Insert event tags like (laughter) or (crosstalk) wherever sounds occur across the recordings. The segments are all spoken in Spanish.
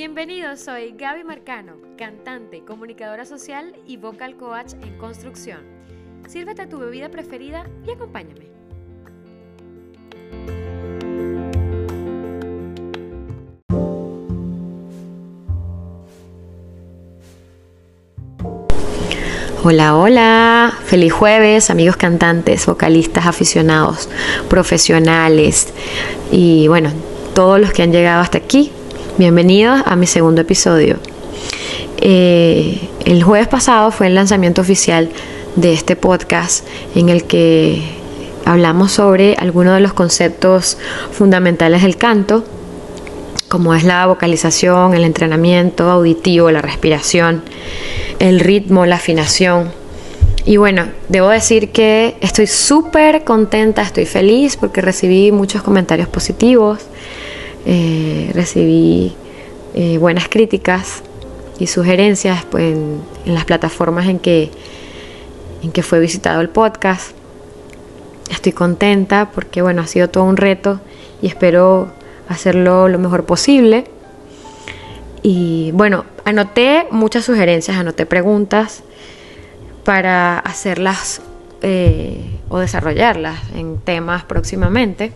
Bienvenidos, soy Gaby Marcano, cantante, comunicadora social y vocal coach en construcción. Sírvete tu bebida preferida y acompáñame. Hola, hola, feliz jueves amigos cantantes, vocalistas, aficionados, profesionales y bueno, todos los que han llegado hasta aquí, bienvenidos a mi segundo episodio. Eh, el jueves pasado fue el lanzamiento oficial de este podcast en el que hablamos sobre algunos de los conceptos fundamentales del canto, como es la vocalización, el entrenamiento auditivo, la respiración el ritmo, la afinación. Y bueno, debo decir que estoy súper contenta, estoy feliz porque recibí muchos comentarios positivos, eh, recibí eh, buenas críticas y sugerencias pues, en, las plataformas en que, en que fue visitado el podcast. Estoy contenta porque bueno, ha sido todo un reto y espero hacerlo lo mejor posible. Y bueno, anoté muchas sugerencias, anoté preguntas para hacerlas eh, o desarrollarlas en temas próximamente.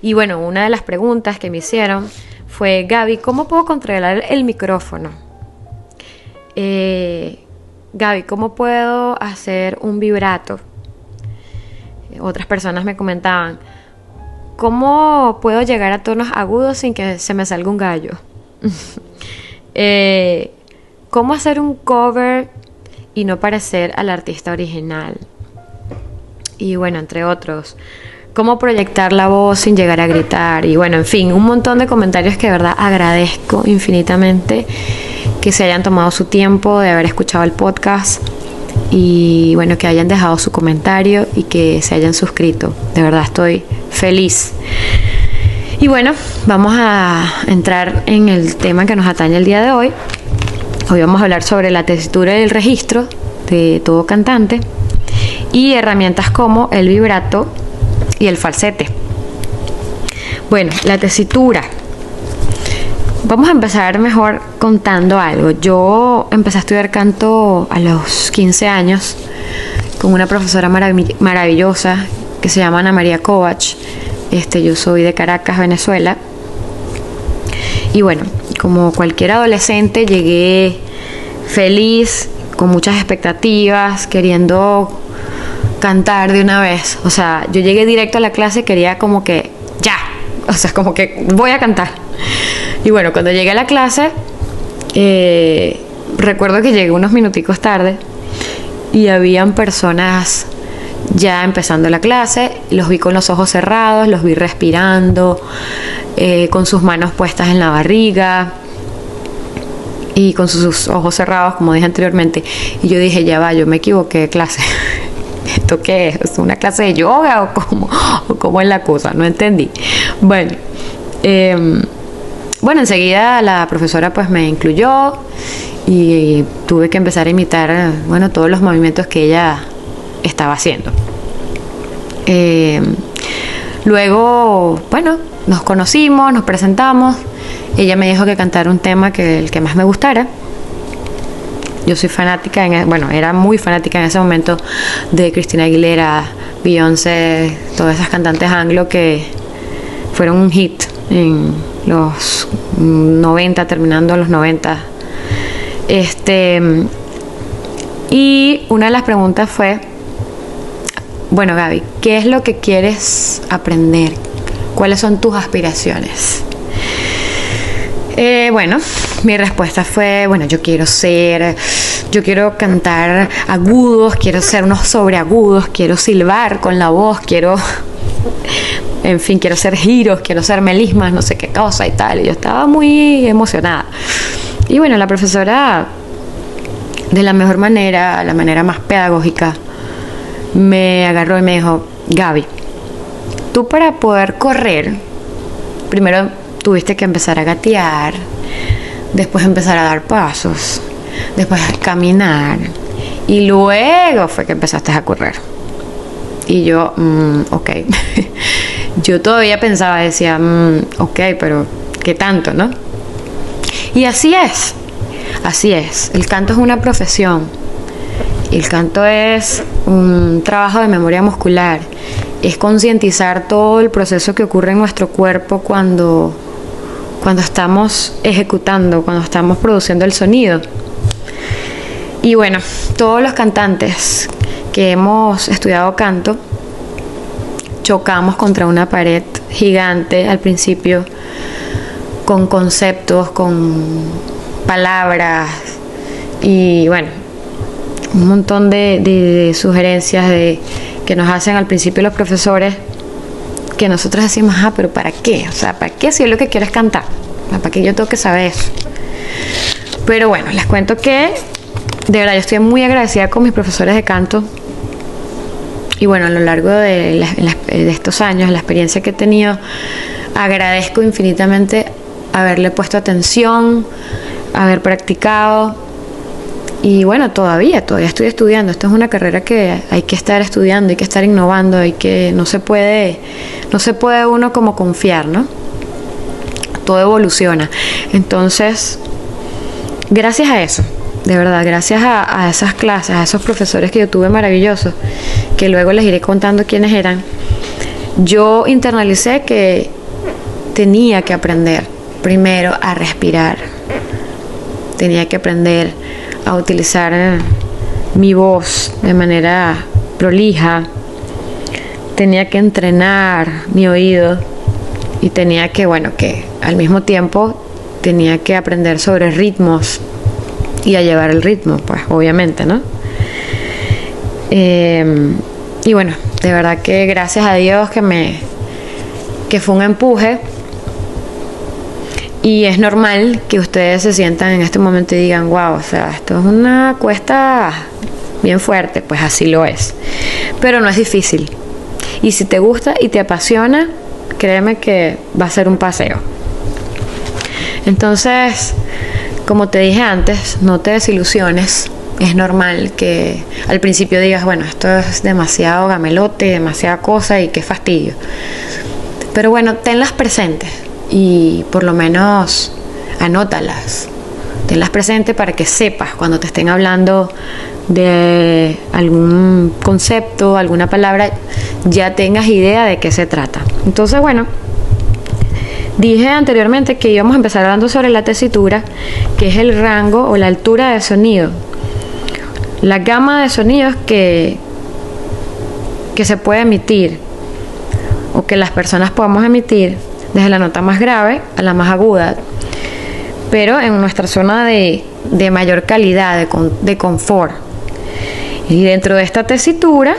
Y bueno, una de las preguntas que me hicieron fue, Gaby, ¿cómo puedo controlar el micrófono? Eh, Gaby, ¿cómo puedo hacer un vibrato? Otras personas me comentaban, ¿cómo puedo llegar a tonos agudos sin que se me salga un gallo? (laughs) Eh, ¿Cómo hacer un cover y no parecer al artista original? Y bueno, entre otros. ¿Cómo proyectar la voz sin llegar a gritar? Y bueno, en fin, un montón de comentarios que de verdad agradezco infinitamente que se hayan tomado su tiempo de haber escuchado el podcast y bueno, que hayan dejado su comentario y que se hayan suscrito. De verdad estoy feliz. Y bueno, vamos a entrar en el tema que nos atañe el día de hoy. Hoy vamos a hablar sobre la tesitura y el registro de todo cantante y herramientas como el vibrato y el falsete. Bueno, la tesitura. Vamos a empezar mejor contando algo. Yo empecé a estudiar canto a los 15 años con una profesora maravillosa que se llama Ana María Kovac este, yo soy de Caracas, Venezuela. Y bueno, como cualquier adolescente, llegué feliz, con muchas expectativas, queriendo cantar de una vez. O sea, yo llegué directo a la clase quería como que ya, o sea, como que voy a cantar. Y bueno, cuando llegué a la clase, eh, recuerdo que llegué unos minuticos tarde y habían personas ya empezando la clase, los vi con los ojos cerrados, los vi respirando, eh, con sus manos puestas en la barriga y con sus ojos cerrados, como dije anteriormente. Y yo dije, ya va, yo me equivoqué de clase. (laughs) ¿Esto qué es? ¿Es una clase de yoga (laughs) o cómo, es la cosa? No entendí. Bueno, em, bueno, enseguida la profesora pues me incluyó y tuve que empezar a imitar, bueno, todos los movimientos que ella estaba haciendo. Eh, luego, bueno, nos conocimos, nos presentamos. Ella me dijo que cantara un tema que el que más me gustara. Yo soy fanática, en, e, bueno, era muy fanática en ese momento de Cristina Aguilera, Beyoncé, todas esas cantantes anglo que fueron un hit en los 90, terminando los 90. Este, y una de las preguntas fue, bueno, Gaby, ¿qué es lo que quieres aprender? ¿Cuáles son tus aspiraciones? Eh, bueno, mi respuesta fue, bueno, yo quiero ser, yo quiero cantar agudos, quiero ser unos sobreagudos, quiero silbar con la voz, quiero, (laughs) en fin, quiero ser giros, quiero ser melismas, no sé qué cosa y tal. Y yo estaba muy emocionada. Y bueno, la profesora, de la mejor manera, la manera más pedagógica, me agarró y me dijo, Gaby, tú para poder correr, primero tuviste que empezar a gatear, después empezar a dar pasos, después a caminar y luego fue que empezaste a correr. Y yo, mm, ok, (laughs) yo todavía pensaba, decía, mm, ok, pero ¿qué tanto, no? Y así es, así es. El canto es una profesión. El canto es un trabajo de memoria muscular. Es concientizar todo el proceso que ocurre en nuestro cuerpo cuando, cuando estamos ejecutando, cuando estamos produciendo el sonido. Y bueno, todos los cantantes que hemos estudiado canto chocamos contra una pared gigante al principio con conceptos, con palabras y bueno, un montón de, sugerencias de, que nos hacen al principio los profesores que nosotros decimos, ah, pero ¿para qué? O sea, ¿para qué si es lo que quieres cantar? ¿Para qué yo tengo que saber eso? Pero bueno, les cuento que de verdad yo estoy muy agradecida con mis profesores de canto. Y bueno, a lo largo de, de estos años, la experiencia que he tenido, agradezco infinitamente haberle puesto atención, haber practicado. Y bueno, todavía, todavía estoy estudiando. Esto es una carrera que hay que estar estudiando, hay que estar innovando, hay que no se puede no se puede uno como confiar, ¿no? Todo evoluciona. Entonces, gracias a eso, de verdad, gracias a, esas clases, a esos profesores que yo tuve maravillosos, que luego les iré contando quiénes eran, yo internalicé que tenía que aprender primero a respirar, tenía que aprender a utilizar mi voz de manera prolija, tenía que entrenar mi oído y tenía que, bueno, que al mismo tiempo tenía que aprender sobre ritmos y a llevar el ritmo, pues obviamente, ¿no? Em, y bueno, de verdad que gracias a Dios que me que fue un empuje y es normal que ustedes se sientan en este momento y digan, wow, o sea, esto es una cuesta bien fuerte, pues así lo es. Pero no es difícil. Y si te gusta y te apasiona, créeme que va a ser un paseo. Entonces, como te dije antes, no te desilusiones. Es normal que al principio digas, bueno, esto es demasiado gamelote, demasiada cosa y qué fastidio. Pero bueno, tenlas presentes y por lo menos anótalas. Tenlas presentes para que sepas cuando te estén hablando de algún concepto, alguna palabra, ya tengas idea de qué se trata. Entonces, bueno, Dije anteriormente que íbamos a empezar hablando sobre la tesitura, que es el rango o la altura de sonido. La gama de sonidos que, que se puede emitir o que las personas podamos emitir desde la nota más grave a la más aguda, pero en nuestra zona de, mayor calidad, de, de confort. Y dentro de esta tesitura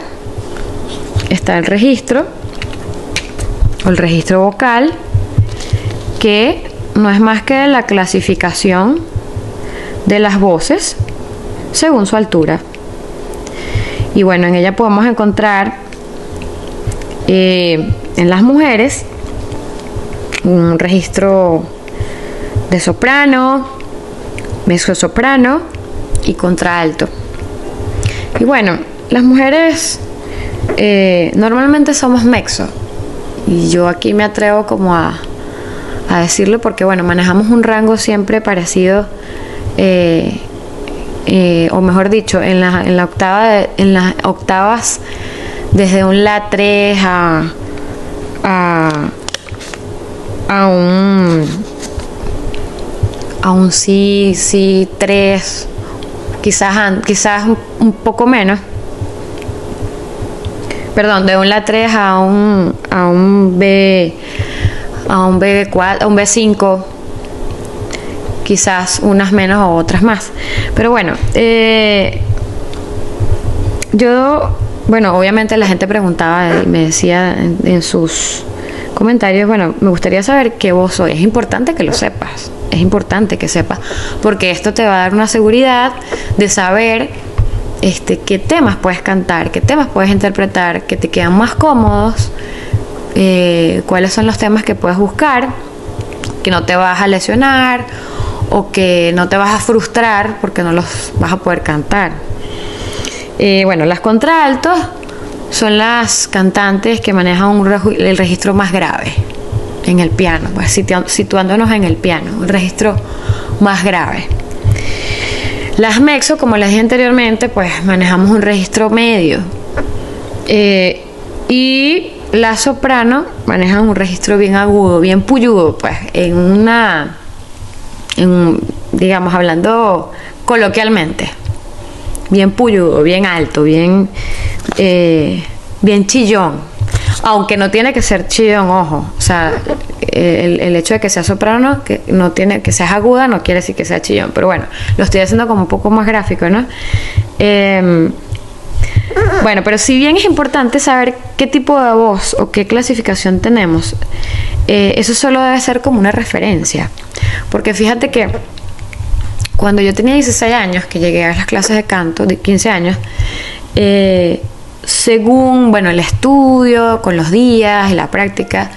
está el registro o el registro vocal que no es más que la clasificación de las voces según su altura. Y bueno, en ella podemos encontrar eh, en las mujeres un registro de soprano, soprano y contralto. Y bueno, las mujeres eh, normalmente somos mexo. Y yo aquí me atrevo como a, a decirlo porque bueno, manejamos un rango siempre parecido, eh, eh, o mejor dicho, en la, en la octava en las octavas desde un La 3 a, a, un a un Si, Si 3, quizás, quizás un poco menos. Perdón, de un La 3 a un, a un B a un B4, a un B5, quizás unas menos o otras más. Pero bueno, eh, yo, bueno, obviamente la gente preguntaba y me decía en, sus comentarios, bueno, me gustaría saber qué voz soy. Es importante que lo sepas, es importante que sepas, porque esto te va a dar una seguridad de saber este, qué temas puedes cantar, qué temas puedes interpretar, que te quedan más cómodos eh, cuáles son los temas que puedes buscar, que no te vas a lesionar o que no te vas a frustrar porque no los vas a poder cantar. Eh, bueno, las contraltos son las cantantes que manejan el registro más grave en el piano, pues situándonos en el piano, un registro más grave. Las mexo, como les dije anteriormente, pues manejamos un registro medio. Eh, y la soprano manejan un registro bien agudo, bien puyudo, pues en una, digamos, hablando coloquialmente, bien puyudo, bien alto, bien, eh, bien chillón. Aunque no tiene que ser chillón, ojo. O sea, el, hecho de que sea soprano, que no tiene, que sea aguda, no quiere decir que sea chillón. Pero bueno, lo estoy haciendo como un poco más gráfico, ¿no? Em, bueno, pero si bien es importante saber qué tipo de voz o qué clasificación tenemos, eh, eso solo debe ser como una referencia. Porque fíjate que cuando yo tenía 16 años, que llegué a las clases de canto, de 15 años, eh, según bueno, el estudio, con los días y la práctica,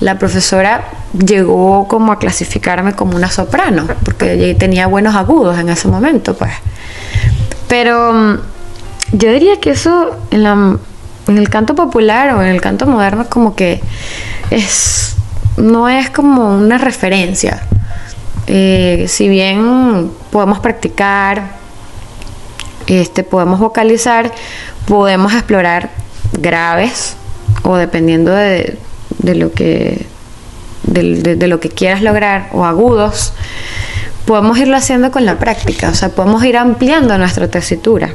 la profesora llegó como a clasificarme como una soprano, porque tenía buenos agudos en ese momento, pues. Pero mm, yo diría que eso en, la, en el canto popular o en el canto moderno como que es no es como una referencia. Eh, si bien podemos practicar, este, podemos vocalizar, podemos explorar graves o dependiendo de, lo que de, lo que quieras lograr o agudos podemos irlo haciendo con la práctica o sea podemos ir ampliando nuestra tesitura.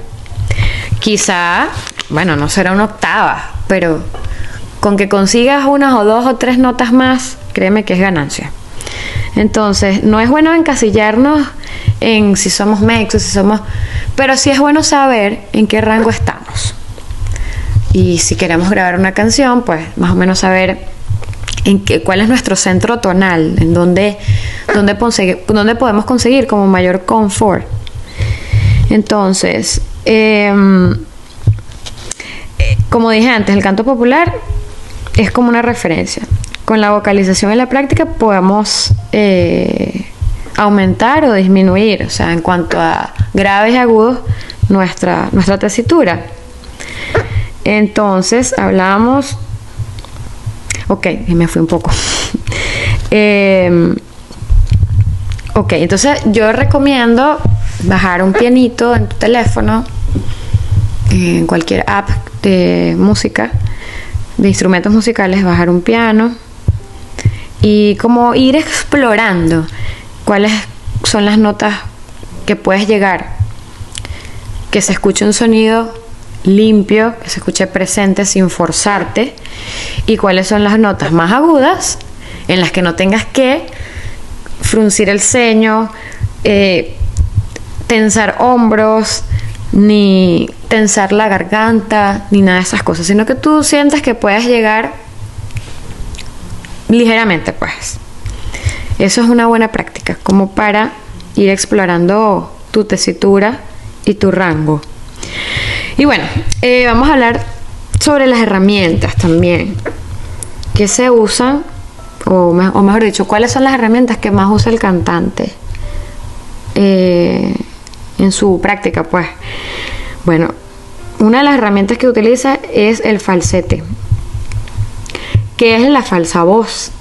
Quizá bueno no será una octava pero con que consigas unas o dos o tres notas más créeme que es ganancia entonces no es bueno encasillarnos en si somos mexos si somos pero sí es bueno saber en qué rango estamos. Y si queremos grabar una canción, pues más o menos saber en qué, cuál es nuestro centro tonal, en dónde, dónde, podemos conseguir como mayor confort. Entonces, em, eh, como dije antes, el canto popular es como una referencia. Con la vocalización y la práctica podemos eh, aumentar o disminuir, o sea, en cuanto a graves y agudos, nuestra, nuestra tesitura. Entonces, hablamos, ok, me fui un poco. (laughs) Em, ok, entonces yo recomiendo bajar un pianito en tu teléfono, en cualquier app de música, de instrumentos musicales, bajar un piano y como ir explorando cuáles son las notas que puedes llegar, que se escuche un sonido limpio, que se escuche presente sin forzarte, y cuáles son las notas más agudas en las que no tengas que fruncir el ceño, eh, tensar hombros, ni tensar la garganta, ni nada de esas cosas, sino que tú sientas que puedes llegar ligeramente, pues. Eso es una buena práctica, como para ir explorando tu tesitura y tu rango. Y bueno, eh, vamos a hablar sobre las herramientas también que se usan, o, mejor dicho, cuáles son las herramientas que más usa el cantante eh, en su práctica, pues. Bueno, una de las herramientas que utiliza es el falsete, que es la falsa voz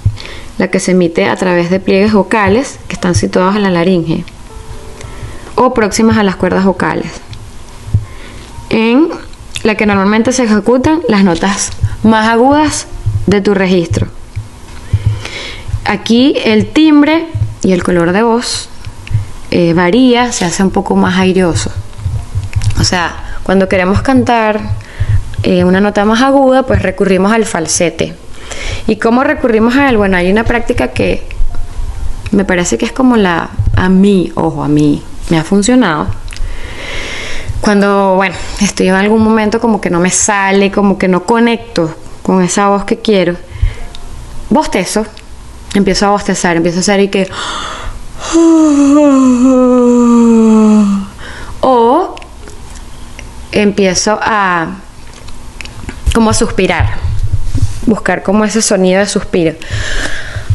la que se emite a través de pliegues vocales que están situados en la laringe o próximas a las cuerdas vocales, en la que normalmente se ejecutan las notas más agudas de tu registro. Aquí el timbre y el color de voz eh, varía, se hace un poco más airoso. O sea, cuando queremos cantar eh, una nota más aguda, pues recurrimos al falsete ¿Y cómo recurrimos a él? Bueno, hay una práctica que me parece que es como la, a mí, ojo, a mí, me ha funcionado. Cuando, bueno, estoy en algún momento como que no me sale, como que no conecto con esa voz que quiero, bostezo, empiezo a bostezar, empiezo a hacer y que... O empiezo a como a suspirar buscar como ese sonido de suspiro.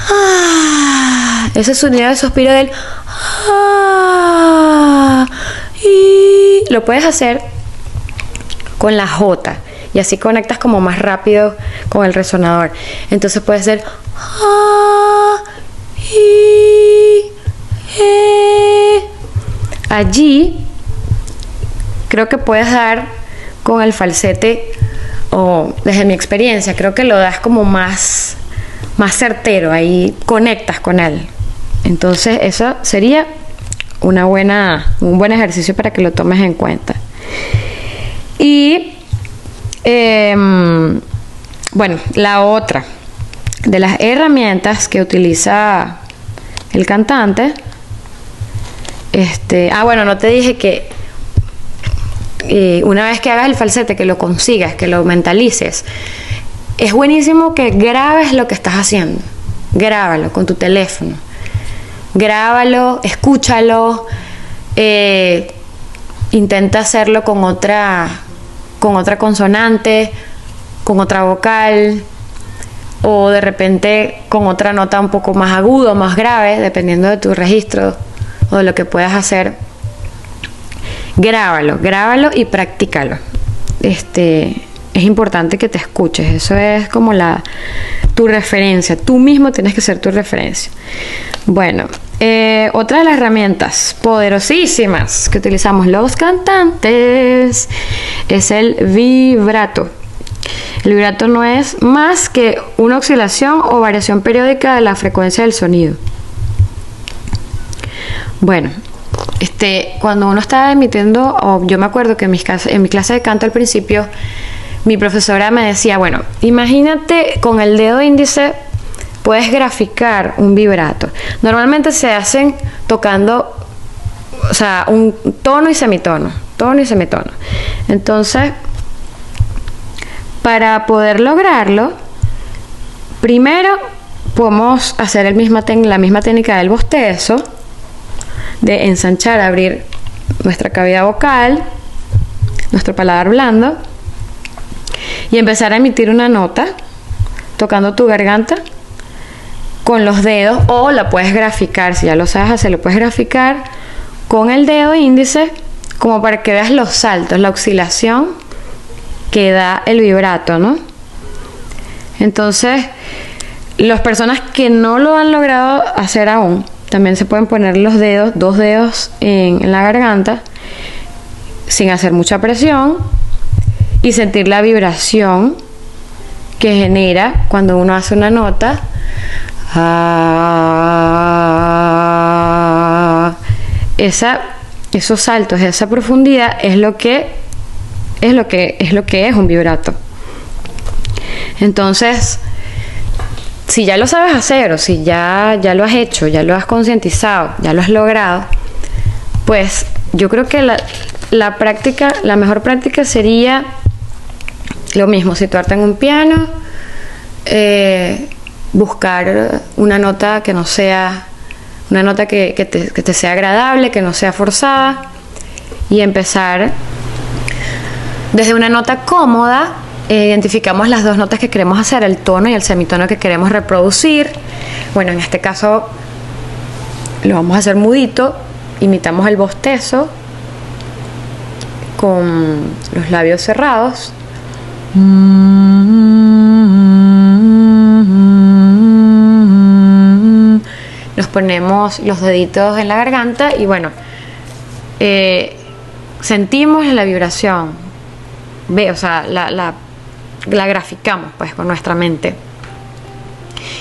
Ah, ese sonido de suspiro del... Ah, y lo puedes hacer con la J y así conectas como más rápido con el resonador. Entonces puede ser... Ah, eh, allí creo que puedes dar con el falsete o desde mi experiencia creo que lo das como más más certero ahí conectas con él. Entonces eso sería una buena un buen ejercicio para que lo tomes en cuenta. Y em, bueno la otra de las herramientas que utiliza el cantante este ah bueno no te dije que una vez que hagas el falsete, que lo consigas, que lo mentalices, es buenísimo que grabes lo que estás haciendo. Grábalo con tu teléfono. Grábalo, escúchalo. Eh, intenta hacerlo con otra, con otra consonante, con otra vocal o de repente con otra nota un poco más agudo, más grave, dependiendo de tu registro o de lo que puedas hacer grábalo, grábalo y practícalo. Este, es importante que te escuches, eso es como la tu referencia, tú mismo tienes que ser tu referencia. Bueno, eh, otra de las herramientas poderosísimas que utilizamos los cantantes es el vibrato. El vibrato no es más que una oscilación o variación periódica de la frecuencia del sonido. Bueno, este, cuando uno estaba emitiendo, yo me acuerdo que en, mi clase de canto al principio, mi profesora me decía, bueno, imagínate con el dedo índice puedes graficar un vibrato. Normalmente se hacen tocando, o sea, un tono y semitono, tono y semitono. Entonces, para poder lograrlo, primero podemos hacer la misma técnica del bostezo de ensanchar, abrir nuestra cavidad vocal, nuestro paladar blando y empezar a emitir una nota tocando tu garganta con los dedos o la puedes graficar, si ya lo sabes hacer, lo puedes graficar con el dedo índice como para que veas los saltos, la oscilación que da el vibrato, ¿no? Entonces, las personas que no lo han logrado hacer aún, también se pueden poner los dedos, dos dedos en, la garganta, sin hacer mucha presión y sentir la vibración que genera cuando uno hace una nota. Ah, esa, esos saltos, esa profundidad es lo que es lo que es lo que es un vibrato. Entonces, si ya lo sabes hacer o si ya, ya lo has hecho, ya lo has concientizado, ya lo has logrado, pues yo creo que la, práctica, la mejor práctica sería lo mismo, situarte en un piano, eh, buscar una nota que no sea, una nota que, te, que te sea agradable, que no sea forzada y empezar desde una nota cómoda identificamos las dos notas que queremos hacer, el tono y el semitono que queremos reproducir. Bueno, en este caso lo vamos a hacer mudito, imitamos el bostezo con los labios cerrados. Nos ponemos los deditos en la garganta y bueno, eh, sentimos la vibración. Ve, o sea, la la graficamos pues con nuestra mente.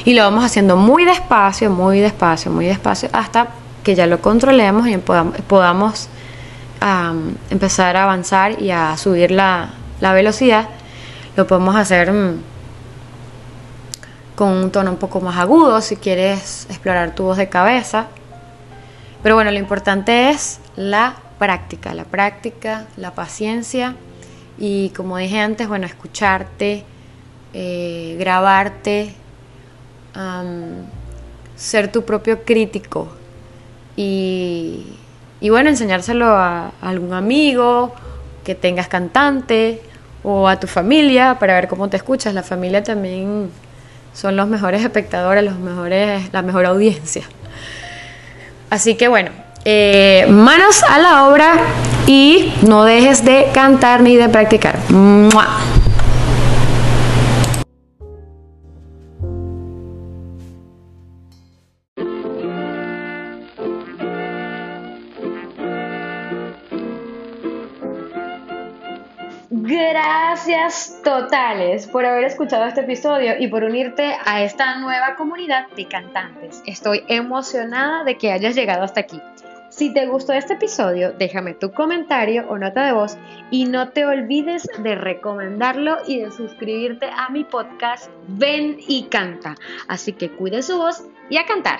Y lo vamos haciendo muy despacio, muy despacio, muy despacio, hasta que ya lo controlemos y podamos, empezar a avanzar y a subir la, velocidad. Lo podemos hacer mm, con un tono un poco más agudo si quieres explorar tu voz de cabeza. Pero bueno, lo importante es la práctica, la práctica, la paciencia y como dije antes, bueno, escucharte, eh, grabarte, ser tu propio crítico y, bueno, enseñárselo a, algún amigo que tengas cantante o a tu familia para ver cómo te escuchas. La familia también son los mejores espectadores, los mejores, la mejor audiencia. Así que bueno, eh, manos a la obra y no dejes de cantar ni de practicar. ¡Mua! Gracias totales por haber escuchado este episodio y por unirte a esta nueva comunidad de cantantes. Estoy emocionada de que hayas llegado hasta aquí. Si te gustó este episodio, déjame tu comentario o nota de voz y no te olvides de recomendarlo y de suscribirte a mi podcast Ven y Canta. Así que cuide su voz y a cantar.